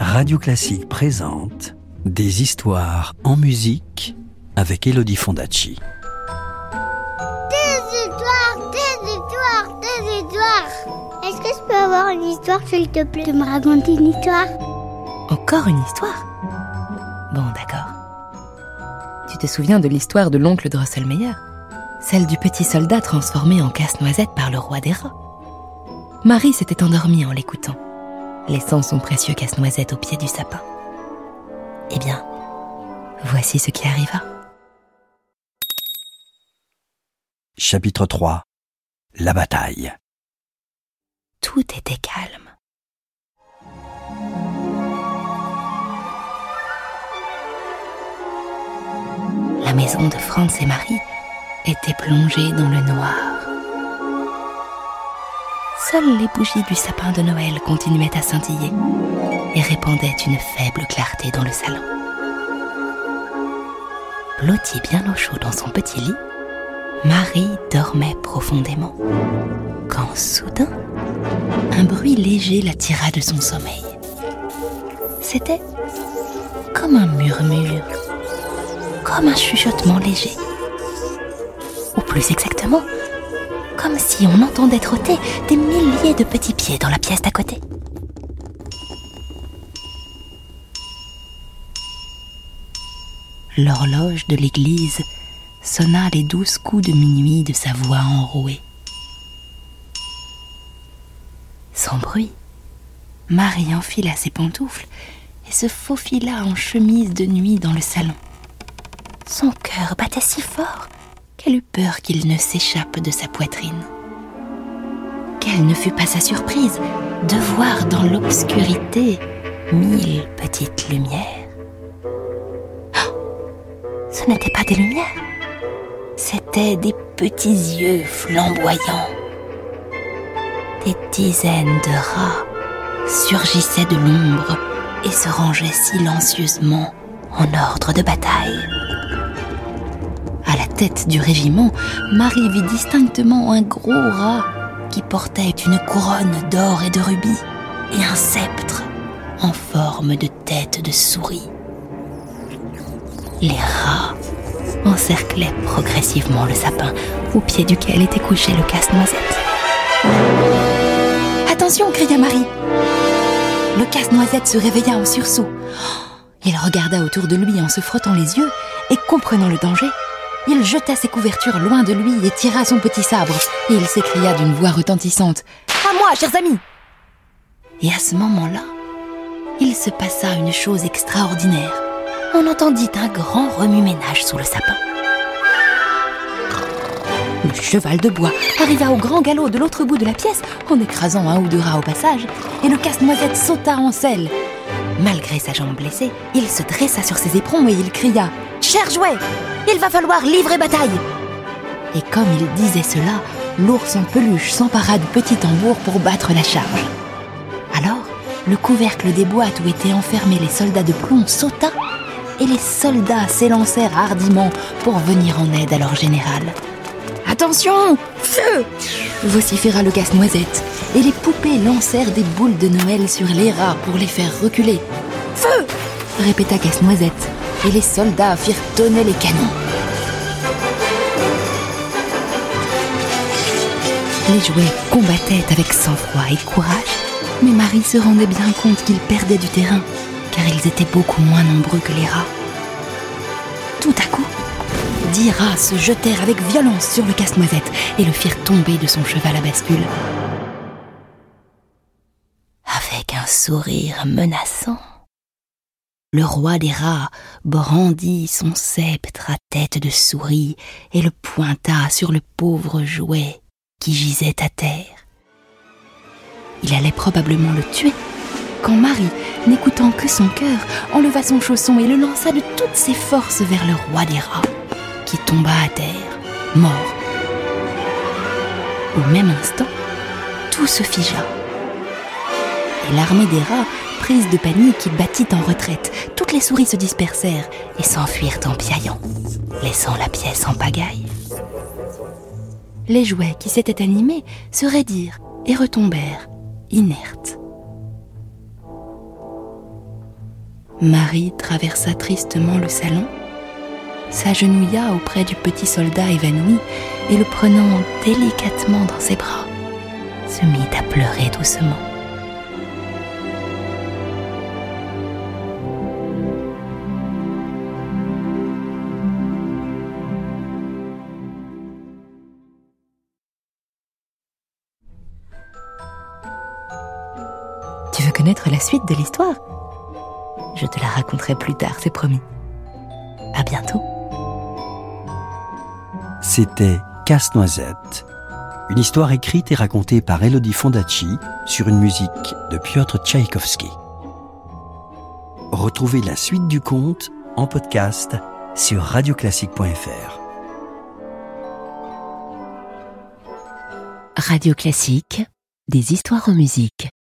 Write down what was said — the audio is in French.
Radio Classique présente Des histoires en musique avec Elodie Fondacci. Des histoires, des histoires, des histoires. Est-ce que je peux avoir une histoire, s'il te plaît, de me raconter une histoire? Encore une histoire? Bon, d'accord. Tu te souviens de l'histoire de l'oncle Drosselmeyer Celle du petit soldat transformé en casse-noisette par le roi des rats? Marie s'était endormie en l'écoutant, laissant son précieux casse-noisette au pied du sapin. Eh bien, voici ce qui arriva. Chapitre 3 La bataille. Tout était calme. La maison de Franz et Marie était plongée dans le noir. Seules les bougies du sapin de Noël continuaient à scintiller et répandaient une faible clarté dans le salon. Blottie bien au chaud dans son petit lit, Marie dormait profondément. Quand soudain, un bruit léger la tira de son sommeil. C'était comme un murmure, comme un chuchotement léger. Ou plus exactement, comme si on entendait trotter des milliers de petits pieds dans la pièce d'à côté. L'horloge de l'église sonna les douze coups de minuit de sa voix enrouée. Sans bruit, Marie enfila ses pantoufles et se faufila en chemise de nuit dans le salon. Son cœur battait si fort qu'elle eut peur qu'il ne s'échappe de sa poitrine. Quelle ne fut pas sa surprise de voir dans l'obscurité mille petites lumières. Oh Ce n'étaient pas des lumières, c'étaient des petits yeux flamboyants. Des dizaines de rats surgissaient de l'ombre et se rangeaient silencieusement en ordre de bataille. Tête du régiment, Marie vit distinctement un gros rat qui portait une couronne d'or et de rubis et un sceptre en forme de tête de souris. Les rats encerclaient progressivement le sapin au pied duquel était couché le casse-noisette. Attention cria Marie. Le casse-noisette se réveilla en sursaut. Il regarda autour de lui en se frottant les yeux et comprenant le danger, il jeta ses couvertures loin de lui et tira son petit sabre. Et il s'écria d'une voix retentissante À moi, chers amis Et à ce moment-là, il se passa une chose extraordinaire. On entendit un grand remue-ménage sous le sapin. Le cheval de bois arriva au grand galop de l'autre bout de la pièce en écrasant un ou deux rats au passage, et le casse-noisette sauta en selle. Malgré sa jambe blessée, il se dressa sur ses éperons et il cria Cher jouet, il va falloir livrer bataille Et comme il disait cela, l'ours en peluche s'empara du petit tambour pour battre la charge. Alors, le couvercle des boîtes où étaient enfermés les soldats de plomb sauta et les soldats s'élancèrent hardiment pour venir en aide à leur général. Attention Feu vociféra le casse-noisette, et les poupées lancèrent des boules de Noël sur les rats pour les faire reculer. Feu répéta casse-noisette, et les soldats firent tonner les canons. Les jouets combattaient avec sang-froid et courage, mais Marie se rendait bien compte qu'ils perdaient du terrain, car ils étaient beaucoup moins nombreux que les rats. Tout à coup, dix rats se jetèrent avec violence sur le casse-noisette et le firent tomber de son cheval à bascule. Avec un sourire menaçant, le roi des rats brandit son sceptre à tête de souris et le pointa sur le pauvre jouet qui gisait à terre. Il allait probablement le tuer quand Marie, n'écoutant que son cœur, enleva son chausson et le lança de toutes ses forces vers le roi des rats, qui tomba à terre, mort. Au même instant, tout se figea. Et l'armée des rats, prise de panique, battit en retraite. Toutes les souris se dispersèrent et s'enfuirent en piaillant, laissant la pièce en pagaille. Les jouets qui s'étaient animés se raidirent et retombèrent, inertes. Marie traversa tristement le salon, s'agenouilla auprès du petit soldat évanoui et le prenant délicatement dans ses bras, se mit à pleurer doucement. Connaître la suite de l'histoire Je te la raconterai plus tard, c'est promis. À bientôt. C'était Casse-Noisette, une histoire écrite et racontée par Elodie Fondacci sur une musique de Piotr Tchaïkovski. Retrouvez la suite du conte en podcast sur radioclassique.fr. Radio Classique, des histoires en musique.